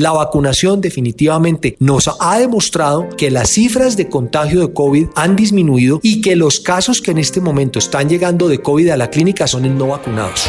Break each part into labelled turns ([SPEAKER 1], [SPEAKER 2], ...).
[SPEAKER 1] La vacunación definitivamente nos ha demostrado que las cifras de contagio de COVID han disminuido y que los casos que en este momento están llegando de COVID a la clínica son en no vacunados.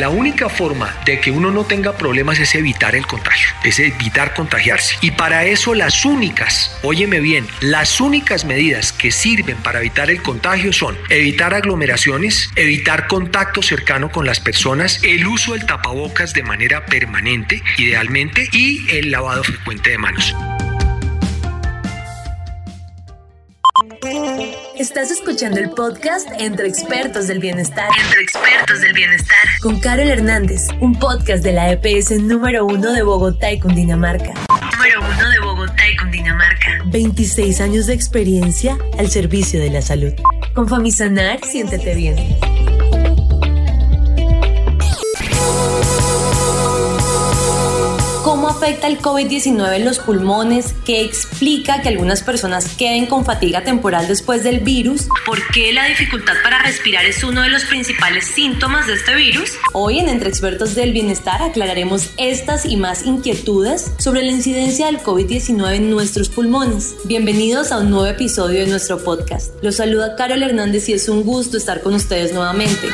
[SPEAKER 1] La única forma de que uno no tenga problemas es evitar el contagio, es evitar contagiarse. Y para eso las únicas, óyeme bien, las únicas medidas que sirven para evitar el contagio son evitar aglomeraciones, evitar contacto cercano con las personas, el uso del tapabocas de manera permanente, idealmente, y el lavado frecuente de manos.
[SPEAKER 2] Estás escuchando el podcast Entre Expertos del Bienestar. Entre Expertos del Bienestar. Con Carol Hernández, un podcast de la EPS número uno de Bogotá y Cundinamarca. Número uno de Bogotá y Cundinamarca. 26 años de experiencia al servicio de la salud. Con Famisanar, siéntete bien. Afecta el COVID-19 en los pulmones? ¿Qué explica que algunas personas queden con fatiga temporal después del virus? ¿Por qué la dificultad para respirar es uno de los principales síntomas de este virus? Hoy en Entre Expertos del Bienestar aclararemos estas y más inquietudes sobre la incidencia del COVID-19 en nuestros pulmones. Bienvenidos a un nuevo episodio de nuestro podcast. Los saluda Carol Hernández y es un gusto estar con ustedes nuevamente.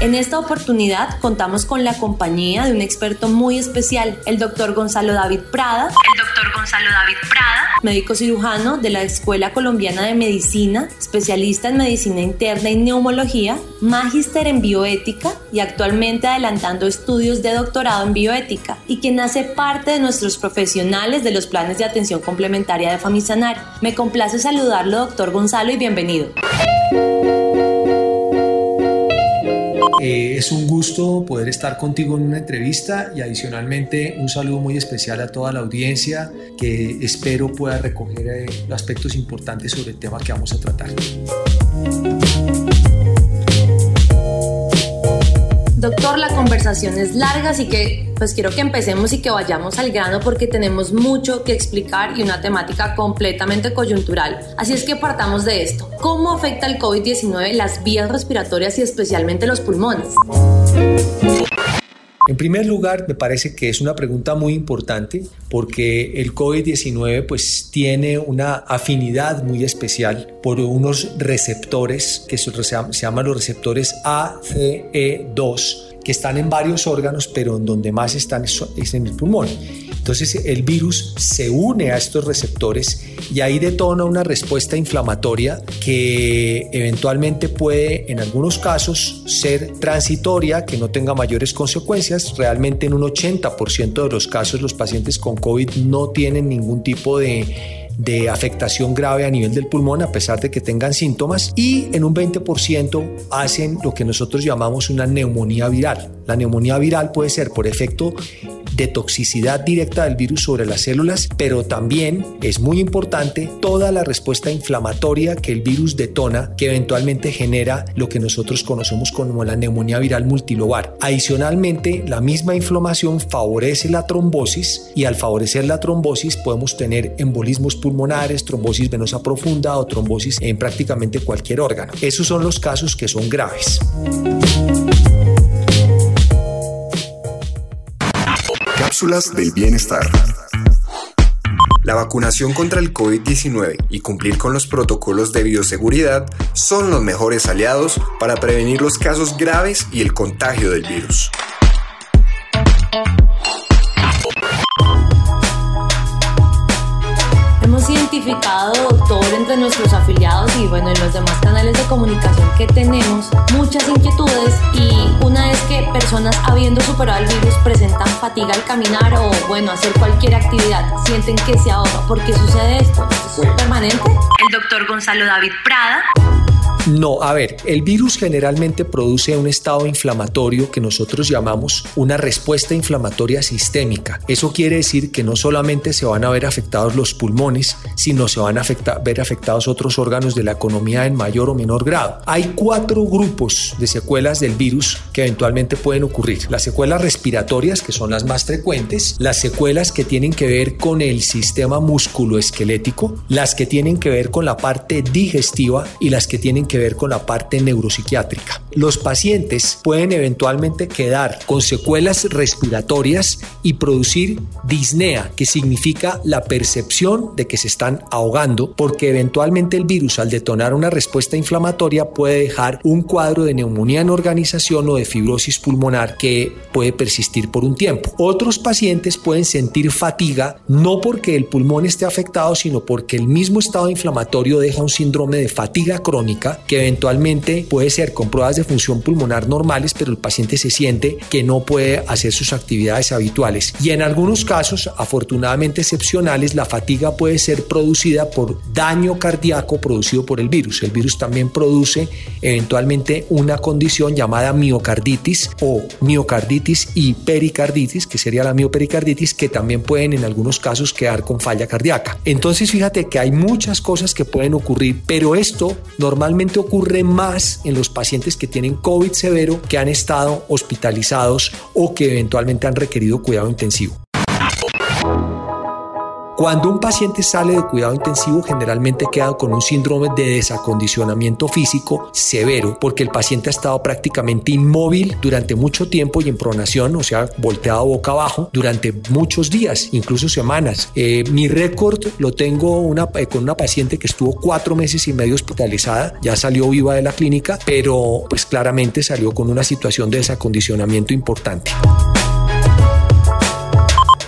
[SPEAKER 2] En esta oportunidad contamos con la compañía de un experto muy especial, el doctor Gonzalo David Prada. El doctor Gonzalo David Prada, médico cirujano de la Escuela Colombiana de Medicina, especialista en medicina interna y neumología, magíster en bioética y actualmente adelantando estudios de doctorado en bioética y quien hace parte de nuestros profesionales de los planes de atención complementaria de Famisanar. Me complace saludarlo, doctor Gonzalo, y bienvenido.
[SPEAKER 1] Eh, es un gusto poder estar contigo en una entrevista y adicionalmente un saludo muy especial a toda la audiencia que espero pueda recoger eh, aspectos importantes sobre el tema que vamos a tratar.
[SPEAKER 2] Doctor, la conversación es larga, así que pues quiero que empecemos y que vayamos al grano porque tenemos mucho que explicar y una temática completamente coyuntural. Así es que partamos de esto. ¿Cómo afecta el COVID-19 las vías respiratorias y especialmente los pulmones?
[SPEAKER 1] En primer lugar, me parece que es una pregunta muy importante porque el COVID-19 pues tiene una afinidad muy especial por unos receptores que se llaman los receptores ACE2 que están en varios órganos, pero en donde más están es en el pulmón. Entonces el virus se une a estos receptores y ahí detona una respuesta inflamatoria que eventualmente puede en algunos casos ser transitoria, que no tenga mayores consecuencias. Realmente en un 80% de los casos los pacientes con COVID no tienen ningún tipo de de afectación grave a nivel del pulmón a pesar de que tengan síntomas y en un 20% hacen lo que nosotros llamamos una neumonía viral. La neumonía viral puede ser por efecto de toxicidad directa del virus sobre las células, pero también es muy importante toda la respuesta inflamatoria que el virus detona, que eventualmente genera lo que nosotros conocemos como la neumonía viral multilobar. Adicionalmente, la misma inflamación favorece la trombosis y al favorecer la trombosis podemos tener embolismos pulmonares, trombosis venosa profunda o trombosis en prácticamente cualquier órgano. Esos son los casos que son graves.
[SPEAKER 3] Cápsulas del bienestar. La vacunación contra el COVID-19 y cumplir con los protocolos de bioseguridad son los mejores aliados para prevenir los casos graves y el contagio del virus.
[SPEAKER 2] Identificado, doctor, entre nuestros afiliados y bueno, en los demás canales de comunicación que tenemos, muchas inquietudes y una es que personas habiendo superado el virus presentan fatiga al caminar o bueno, hacer cualquier actividad, sienten que se ahoga. ¿Por qué sucede esto? ¿Es permanente? El doctor Gonzalo David Prada
[SPEAKER 1] no, a ver, el virus generalmente produce un estado inflamatorio que nosotros llamamos una respuesta inflamatoria sistémica. Eso quiere decir que no solamente se van a ver afectados los pulmones, sino se van a ver afectados otros órganos de la economía en mayor o menor grado. Hay cuatro grupos de secuelas del virus que eventualmente pueden ocurrir. Las secuelas respiratorias, que son las más frecuentes, las secuelas que tienen que ver con el sistema musculoesquelético, las que tienen que ver con la parte digestiva y las que tienen que ver con la parte neuropsiquiátrica. Los pacientes pueden eventualmente quedar con secuelas respiratorias y producir disnea, que significa la percepción de que se están ahogando, porque eventualmente el virus al detonar una respuesta inflamatoria puede dejar un cuadro de neumonía en organización o de fibrosis pulmonar que puede persistir por un tiempo. Otros pacientes pueden sentir fatiga no porque el pulmón esté afectado, sino porque el mismo estado inflamatorio deja un síndrome de fatiga crónica que eventualmente puede ser con pruebas de función pulmonar normales, pero el paciente se siente que no puede hacer sus actividades habituales. Y en algunos casos, afortunadamente excepcionales, la fatiga puede ser producida por daño cardíaco producido por el virus. El virus también produce eventualmente una condición llamada miocarditis o miocarditis y pericarditis, que sería la miopericarditis, que también pueden en algunos casos quedar con falla cardíaca. Entonces fíjate que hay muchas cosas que pueden ocurrir, pero esto normalmente ocurre más en los pacientes que tienen COVID severo, que han estado hospitalizados o que eventualmente han requerido cuidado intensivo. Cuando un paciente sale de cuidado intensivo, generalmente queda con un síndrome de desacondicionamiento físico severo, porque el paciente ha estado prácticamente inmóvil durante mucho tiempo y en pronación, o sea, volteado boca abajo, durante muchos días, incluso semanas. Eh, mi récord lo tengo una, eh, con una paciente que estuvo cuatro meses y medio hospitalizada, ya salió viva de la clínica, pero pues claramente salió con una situación de desacondicionamiento importante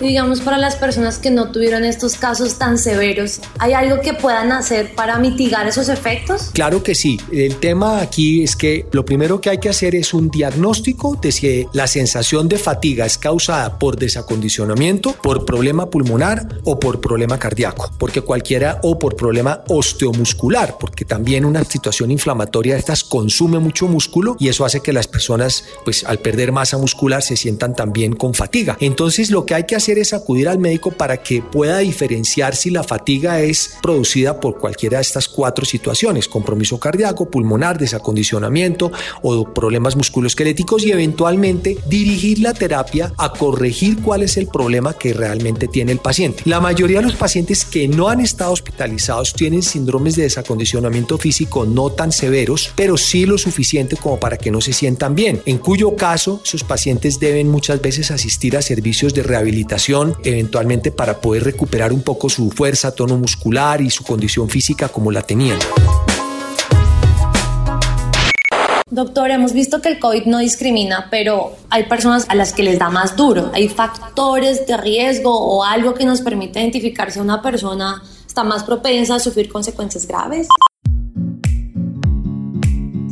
[SPEAKER 2] digamos para las personas que no tuvieron estos casos tan severos, ¿hay algo que puedan hacer para mitigar esos efectos?
[SPEAKER 1] Claro que sí. El tema aquí es que lo primero que hay que hacer es un diagnóstico de si la sensación de fatiga es causada por desacondicionamiento, por problema pulmonar o por problema cardíaco, porque cualquiera o por problema osteomuscular, porque también una situación inflamatoria de estas consume mucho músculo y eso hace que las personas pues al perder masa muscular se sientan también con fatiga. Entonces lo que hay que hacer es acudir al médico para que pueda diferenciar si la fatiga es producida por cualquiera de estas cuatro situaciones, compromiso cardíaco, pulmonar, desacondicionamiento o problemas musculoesqueléticos y eventualmente dirigir la terapia a corregir cuál es el problema que realmente tiene el paciente. La mayoría de los pacientes que no han estado hospitalizados tienen síndromes de desacondicionamiento físico no tan severos, pero sí lo suficiente como para que no se sientan bien, en cuyo caso sus pacientes deben muchas veces asistir a servicios de rehabilitación eventualmente para poder recuperar un poco su fuerza, tono muscular y su condición física como la tenían.
[SPEAKER 2] Doctor, hemos visto que el COVID no discrimina, pero hay personas a las que les da más duro. ¿Hay factores de riesgo o algo que nos permite identificar si una persona está más propensa a sufrir consecuencias graves?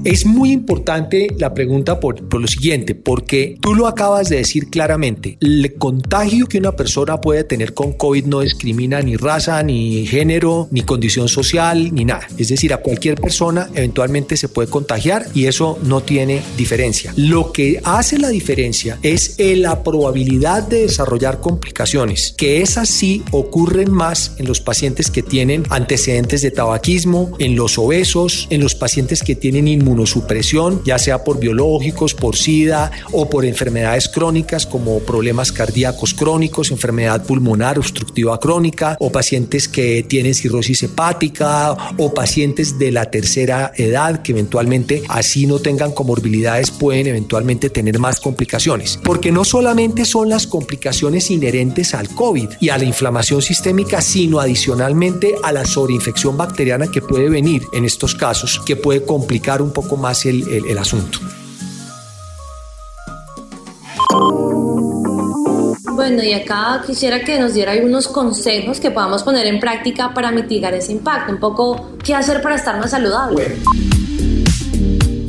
[SPEAKER 1] Es muy importante la pregunta por, por, lo siguiente, porque tú lo acabas de decir claramente, el contagio que una persona puede tener con COVID no discrimina ni raza, ni género, ni condición social, ni nada. Es decir, a cualquier persona eventualmente se puede contagiar y eso no tiene diferencia. Lo que hace la diferencia es la probabilidad de desarrollar complicaciones, que esas sí ocurren más en los pacientes que tienen antecedentes de tabaquismo, en los obesos, en los pacientes que tienen inmunidad inmunosupresión, ya sea por biológicos, por SIDA o por enfermedades crónicas como problemas cardíacos crónicos, enfermedad pulmonar obstructiva crónica o pacientes que tienen cirrosis hepática o pacientes de la tercera edad que eventualmente así no tengan comorbilidades pueden eventualmente tener más complicaciones. Porque no solamente son las complicaciones inherentes al COVID y a la inflamación sistémica, sino adicionalmente a la sobreinfección bacteriana que puede venir en estos casos, que puede complicar un poco poco más el, el, asunto.
[SPEAKER 2] Bueno, y acá quisiera que nos diera algunos consejos que podamos poner en práctica para mitigar ese impacto. Un poco, ¿qué hacer para estar más saludable?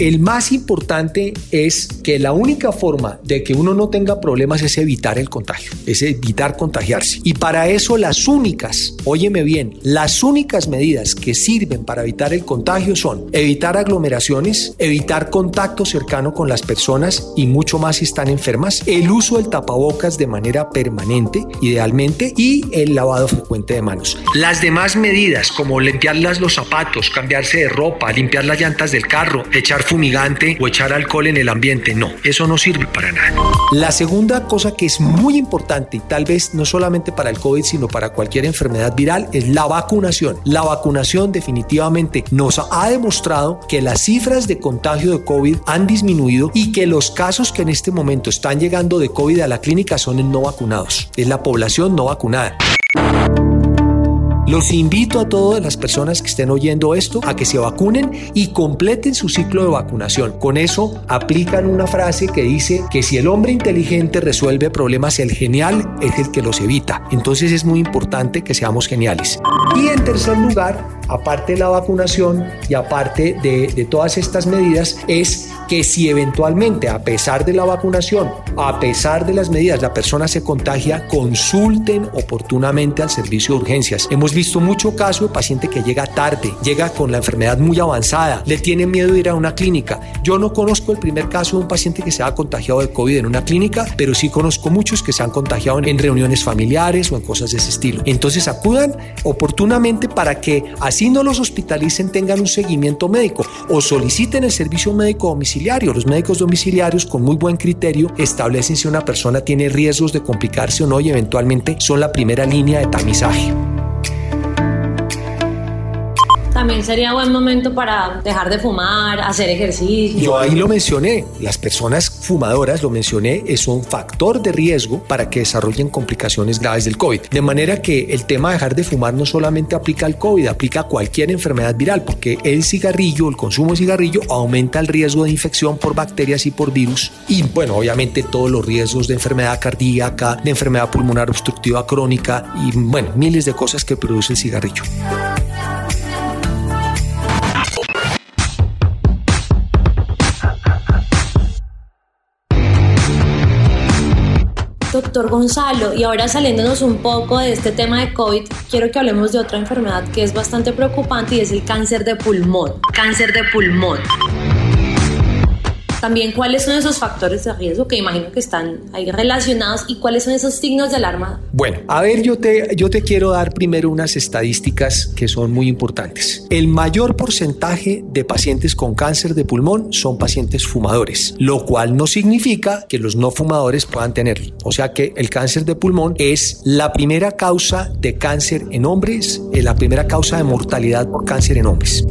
[SPEAKER 1] El más importante es que la única forma de que uno no tenga problemas es evitar el contagio, es evitar contagiarse. Y para eso las únicas, óyeme bien, las únicas medidas que sirven para evitar el contagio son evitar aglomeraciones, evitar contacto cercano con las personas y mucho más si están enfermas, el uso del tapabocas de manera permanente, idealmente, y el lavado frecuente de manos. Las demás medidas como limpiar los zapatos, cambiarse de ropa, limpiar las llantas del carro, echar fumigante o echar alcohol en el ambiente. No, eso no sirve para nada. La segunda cosa que es muy importante y tal vez no solamente para el COVID, sino para cualquier enfermedad viral, es la vacunación. La vacunación definitivamente nos ha demostrado que las cifras de contagio de COVID han disminuido y que los casos que en este momento están llegando de COVID a la clínica son en no vacunados. Es la población no vacunada. Los invito a todas las personas que estén oyendo esto a que se vacunen y completen su ciclo de vacunación. Con eso aplican una frase que dice que si el hombre inteligente resuelve problemas, el genial es el que los evita. Entonces es muy importante que seamos geniales. Y en tercer lugar, aparte de la vacunación y aparte de, de todas estas medidas, es que si eventualmente, a pesar de la vacunación, a pesar de las medidas, la persona se contagia, consulten oportunamente al servicio de urgencias. Hemos visto mucho caso de paciente que llega tarde, llega con la enfermedad muy avanzada, le tiene miedo de ir a una clínica. Yo no conozco el primer caso de un paciente que se ha contagiado de COVID en una clínica, pero sí conozco muchos que se han contagiado en reuniones familiares o en cosas de ese estilo. Entonces acudan oportunamente para que así no los hospitalicen, tengan un seguimiento médico o soliciten el servicio médico Los médicos domiciliarios con muy buen criterio establecen si una persona tiene riesgos de complicarse o no y eventualmente son la primera línea de tamizaje
[SPEAKER 2] también sería buen momento para dejar de fumar, hacer ejercicio.
[SPEAKER 1] Yo ahí lo mencioné, las personas fumadoras, lo mencioné, es un factor de riesgo para que desarrollen complicaciones graves del COVID. De manera que el tema de dejar de fumar no solamente aplica al COVID, aplica a cualquier enfermedad viral, porque el cigarrillo, el consumo de cigarrillo, aumenta el riesgo de infección por bacterias y por virus. Y bueno, obviamente todos los riesgos de enfermedad cardíaca, de enfermedad pulmonar obstructiva crónica y bueno, miles de cosas que produce el cigarrillo.
[SPEAKER 2] Doctor Gonzalo, y ahora saliéndonos un poco de este tema de COVID, quiero que hablemos de otra enfermedad que es bastante preocupante y es el cáncer de pulmón. Cáncer de pulmón. También cuáles son esos factores de riesgo que imagino que están ahí relacionados y cuáles son esos signos de alarma.
[SPEAKER 1] Bueno, a ver, yo te, yo te quiero dar primero unas estadísticas que son muy importantes. El mayor porcentaje de pacientes con cáncer de pulmón son pacientes fumadores, lo cual no significa que los no fumadores puedan tenerlo. O sea que el cáncer de pulmón es la primera causa de cáncer en hombres, es la primera causa de mortalidad por cáncer en hombres.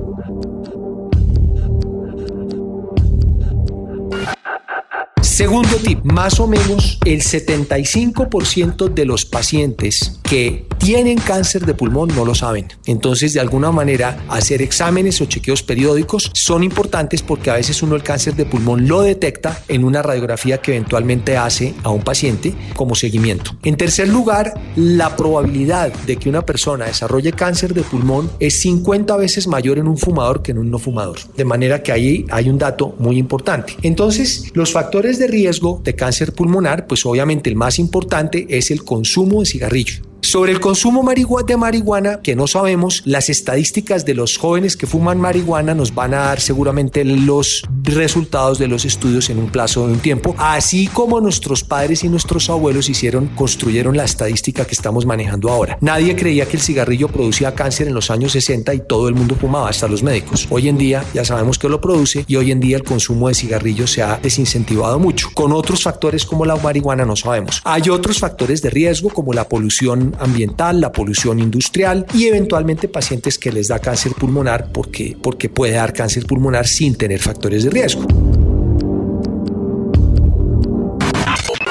[SPEAKER 1] Segundo tip, más o menos el 75% de los pacientes que tienen cáncer de pulmón no lo saben. Entonces, de alguna manera, hacer exámenes o chequeos periódicos son importantes porque a veces uno el cáncer de pulmón lo detecta en una radiografía que eventualmente hace a un paciente como seguimiento. En tercer lugar, la probabilidad de que una persona desarrolle cáncer de pulmón es 50 veces mayor en un fumador que en un no fumador. De manera que ahí hay un dato muy importante. Entonces, los factores de riesgo de cáncer pulmonar, pues obviamente el más importante es el consumo de cigarrillo. Sobre el consumo de marihuana, que no sabemos, las estadísticas de los jóvenes que fuman marihuana nos van a dar seguramente los resultados de los estudios en un plazo de un tiempo, así como nuestros padres y nuestros abuelos hicieron, construyeron la estadística que estamos manejando ahora. Nadie creía que el cigarrillo producía cáncer en los años 60 y todo el mundo fumaba, hasta los médicos. Hoy en día ya sabemos que lo produce y hoy en día el consumo de cigarrillo se ha desincentivado mucho. Con otros factores como la marihuana no sabemos. Hay otros factores de riesgo como la polución ambiental, la polución industrial y eventualmente pacientes que les da cáncer pulmonar porque, porque puede dar cáncer pulmonar sin tener factores de riesgo.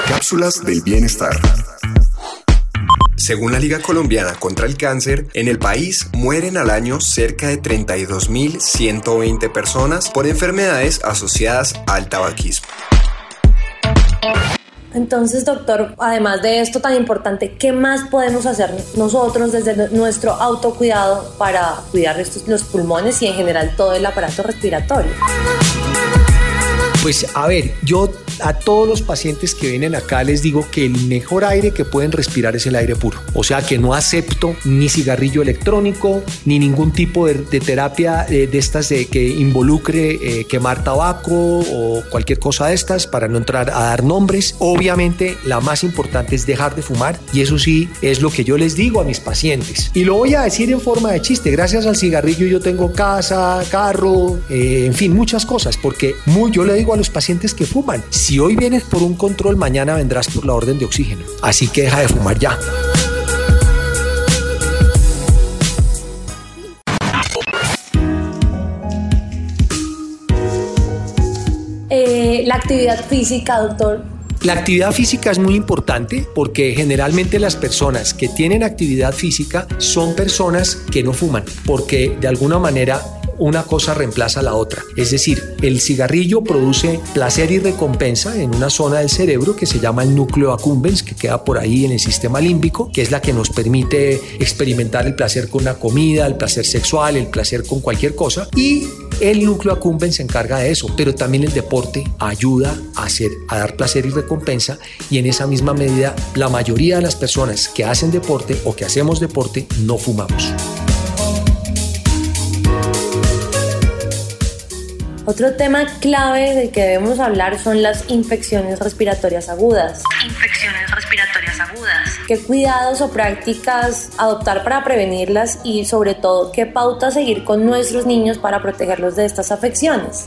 [SPEAKER 3] Cápsulas del bienestar. Según la Liga Colombiana contra el Cáncer, en el país mueren al año cerca de 32.120 personas por enfermedades asociadas al tabaquismo.
[SPEAKER 2] Entonces, doctor, además de esto tan importante, ¿qué más podemos hacer nosotros desde nuestro autocuidado para cuidar estos, los pulmones y en general todo el aparato respiratorio?
[SPEAKER 1] Pues a ver, yo a todos los pacientes que vienen acá les digo que el mejor aire que pueden respirar es el aire puro. O sea que no acepto ni cigarrillo electrónico, ni ningún tipo de, terapia eh, de, estas que involucre eh, quemar tabaco o cualquier cosa de estas para no entrar a dar nombres. Obviamente la más importante es dejar de fumar y eso sí es lo que yo les digo a mis pacientes. Y lo voy a decir en forma de chiste. Gracias al cigarrillo yo tengo casa, carro, eh, en fin, muchas cosas. Porque muy, yo le digo a los pacientes que fuman, si hoy vienes por un control, mañana vendrás por la orden de oxígeno. Así que deja de fumar ya.
[SPEAKER 2] Eh, la actividad física, doctor.
[SPEAKER 1] La actividad física es muy importante porque generalmente las personas que tienen actividad física son personas que no fuman, porque de alguna manera una cosa reemplaza a la otra. Es decir, el cigarrillo produce placer y recompensa en una zona del cerebro que se llama el núcleo accumbens, que queda por ahí en el sistema límbico, que es la que nos permite experimentar el placer con una comida, el placer sexual, el placer con cualquier cosa. Y el núcleo accumbens se encarga de eso, pero también el deporte ayuda a, hacer, a dar placer y recompensa y en esa misma medida la mayoría de las personas que hacen deporte o que hacemos deporte no fumamos.
[SPEAKER 2] Otro tema clave del que debemos hablar son las infecciones respiratorias agudas.
[SPEAKER 4] Infecciones respiratorias agudas.
[SPEAKER 2] ¿Qué cuidados o prácticas adoptar para prevenirlas y sobre todo qué pautas seguir con nuestros niños para protegerlos de estas afecciones?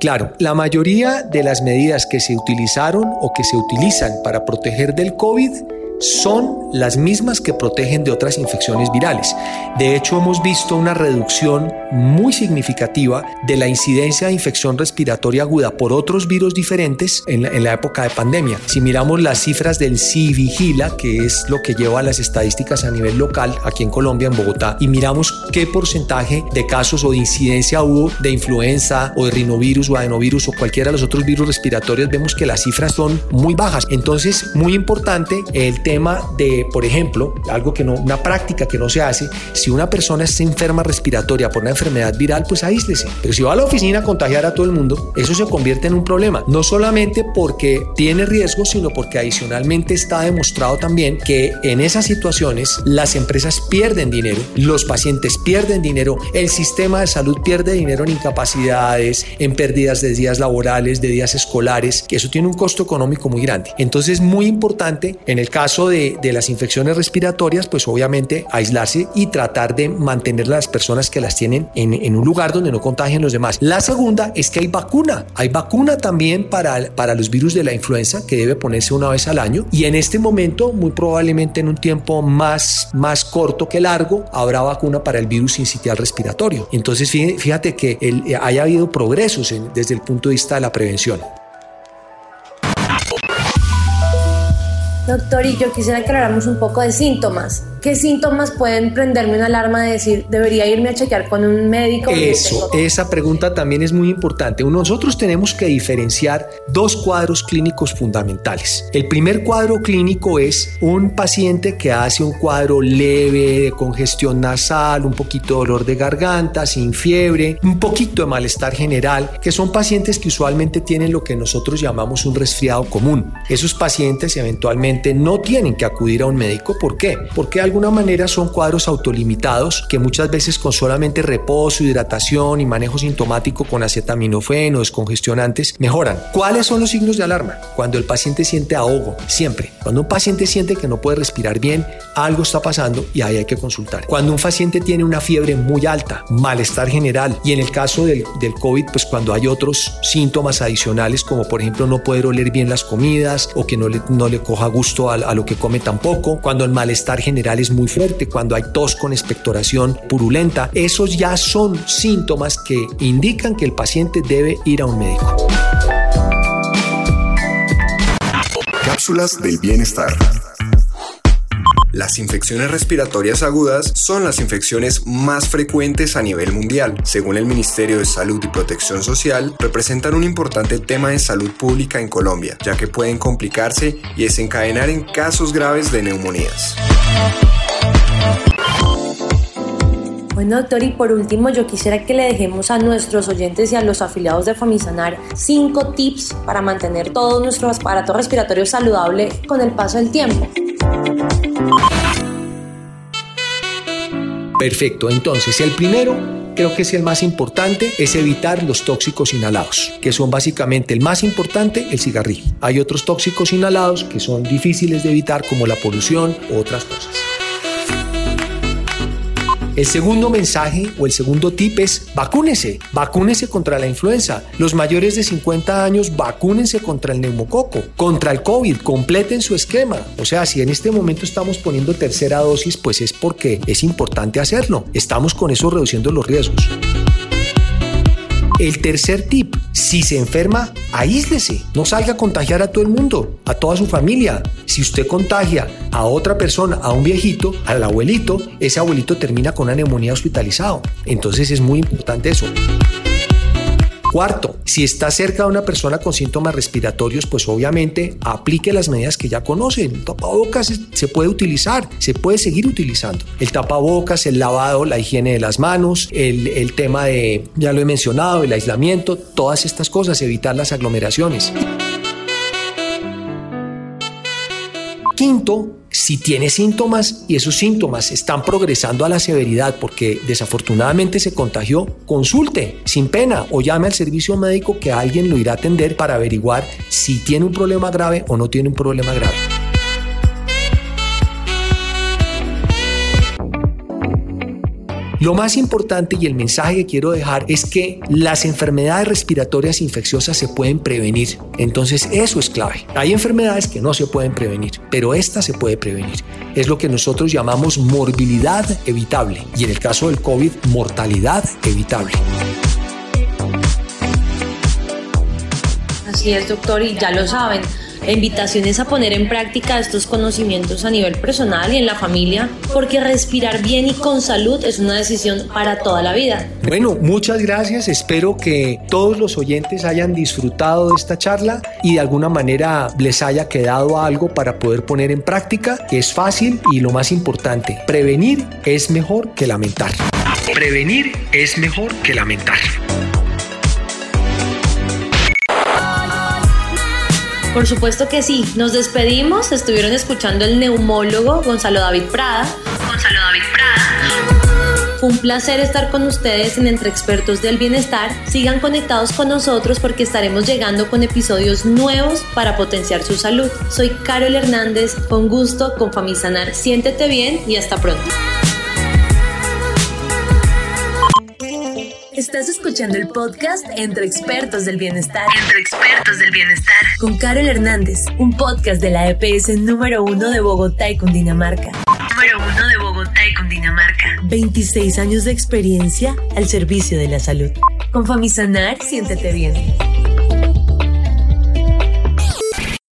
[SPEAKER 1] Claro, la mayoría de las medidas que se utilizaron o que se utilizan para proteger del COVID son las mismas que protegen de otras infecciones virales. De hecho, hemos visto una reducción muy significativa de la incidencia de infección respiratoria aguda por otros virus diferentes en la, época de pandemia. Si miramos las cifras del CIVIGILA, que es lo que lleva las estadísticas a nivel local aquí en Colombia, en Bogotá, y miramos qué porcentaje de casos o de incidencia hubo de influenza o de rinovirus o adenovirus o cualquiera de los otros virus respiratorios, vemos que las cifras son muy bajas. Entonces, muy importante el tema de, por ejemplo, algo que no, una práctica que no se hace, si una persona está enferma respiratoria por una enfermedad viral, pues aíslese. Pero si va a la oficina a contagiar a todo el mundo, eso se convierte en un problema. No solamente porque tiene riesgo, sino porque adicionalmente está demostrado también que en esas situaciones las empresas pierden dinero, los pacientes pierden dinero, el sistema de salud pierde dinero en incapacidades, en pérdidas de días laborales, de días escolares, que eso tiene un costo económico muy grande. Entonces es muy importante en el caso de, de las infecciones respiratorias, pues obviamente aislarse y tratar de mantener las personas que las tienen en, un lugar donde no contagien los demás. La segunda es que hay vacuna. Hay vacuna también para, para los virus de la influenza que debe ponerse una vez al año. Y en este momento, muy probablemente en un tiempo más, más corto que largo, habrá vacuna para el virus incitial respiratorio. Entonces, fíjate que el, haya habido progresos desde el punto de vista de la prevención.
[SPEAKER 2] Doctor, y yo quisiera que habláramos un poco de síntomas. ¿Qué síntomas pueden prenderme una alarma de decir debería irme a chequear con un médico?
[SPEAKER 1] Eso, esa pregunta también es muy importante. Nosotros tenemos que diferenciar dos cuadros clínicos fundamentales. El primer cuadro clínico es un paciente que hace un cuadro leve de congestión nasal, un poquito de dolor de garganta, sin fiebre, un poquito de malestar general, que son pacientes que usualmente tienen lo que nosotros llamamos un resfriado común. Esos pacientes eventualmente no tienen que acudir a un médico. ¿Por qué? Porque alguna manera son cuadros autolimitados que muchas veces con solamente reposo, hidratación y manejo sintomático con acetaminofeno, descongestionantes, mejoran. ¿Cuáles son los signos de alarma? Cuando el paciente siente ahogo, siempre. Cuando un paciente siente que no puede respirar bien, algo está pasando y ahí hay que consultar. Cuando un paciente tiene una fiebre muy alta, malestar general y en el caso del, del COVID, pues cuando hay otros síntomas adicionales como por ejemplo no poder oler bien las comidas o que no le, no le coja gusto a, a lo que come tampoco, cuando el malestar general es muy fuerte, cuando hay tos con expectoración purulenta, esos ya son síntomas que indican que el paciente debe ir a un médico.
[SPEAKER 3] Cápsulas del bienestar. Las infecciones respiratorias agudas son las infecciones más frecuentes a nivel mundial. Según el Ministerio de Salud y Protección Social, representan un importante tema de salud pública en Colombia, ya que pueden complicarse y desencadenar en casos graves de neumonías.
[SPEAKER 2] Bueno, doctor, y por último, yo quisiera que le dejemos a nuestros oyentes y a los afiliados de Famisanar cinco tips para mantener todo nuestro aparato respiratorio saludable con el paso del tiempo.
[SPEAKER 1] Perfecto, entonces el primero creo que es el más importante, es evitar los tóxicos inhalados, que son básicamente el más importante, el cigarrillo. Hay otros tóxicos inhalados que son difíciles de evitar, como la polución u otras cosas. El segundo mensaje o el segundo tip es vacúnese, vacúnese contra la influenza. Los mayores de 50 años vacúnense contra el neumococo, contra el COVID, completen su esquema. O sea, si en este momento estamos poniendo tercera dosis, pues es porque es importante hacerlo. Estamos con eso reduciendo los riesgos. El tercer tip, si se enferma, aíslese, no salga a contagiar a todo el mundo, a toda su familia. Si usted contagia a otra persona, a un viejito, al abuelito, ese abuelito termina con una neumonía hospitalizado. Entonces es muy importante eso. Cuarto, si está cerca de una persona con síntomas respiratorios, pues obviamente aplique las medidas que ya conocen. El tapabocas se puede utilizar, se puede seguir utilizando. El tapabocas, el lavado, la higiene de las manos, el, el tema de, ya lo he mencionado, el aislamiento, todas estas cosas, evitar las aglomeraciones. Quinto, si tiene síntomas y esos síntomas están progresando a la severidad porque desafortunadamente se contagió, consulte sin pena o llame al servicio médico que alguien lo irá a atender para averiguar si tiene un problema grave o no tiene un problema grave. Lo más importante y el mensaje que quiero dejar es que las enfermedades respiratorias infecciosas se pueden prevenir. Entonces eso es clave. Hay enfermedades que no se pueden prevenir, pero esta se puede prevenir. Es lo que nosotros llamamos morbilidad evitable y en el caso del COVID, mortalidad evitable.
[SPEAKER 2] Así es, doctor, y ya lo saben. La invitación es a poner en práctica estos conocimientos a nivel personal y en la familia, porque respirar bien y con salud es una decisión para toda la vida.
[SPEAKER 1] Bueno, muchas gracias. Espero que todos los oyentes hayan disfrutado de esta charla y de alguna manera les haya quedado algo para poder poner en práctica, es fácil y lo más importante, prevenir es mejor que lamentar. Prevenir es mejor que lamentar.
[SPEAKER 2] Por supuesto que sí. Nos despedimos. Estuvieron escuchando el neumólogo Gonzalo David Prada.
[SPEAKER 4] Gonzalo David Prada.
[SPEAKER 2] Fue un placer estar con ustedes en Entre Expertos del Bienestar. Sigan conectados con nosotros porque estaremos llegando con episodios nuevos para potenciar su salud. Soy Carol Hernández. Con gusto con Famisanar. Siéntete bien y hasta pronto. Estás escuchando el podcast Entre Expertos del Bienestar.
[SPEAKER 4] Entre expertos del bienestar.
[SPEAKER 2] Con Carol Hernández, un podcast de la EPS número uno de Bogotá y Cundinamarca.
[SPEAKER 4] Número uno de Bogotá y Cundinamarca.
[SPEAKER 2] 26 años de experiencia al servicio de la salud. Con Famisanar, siéntete bien.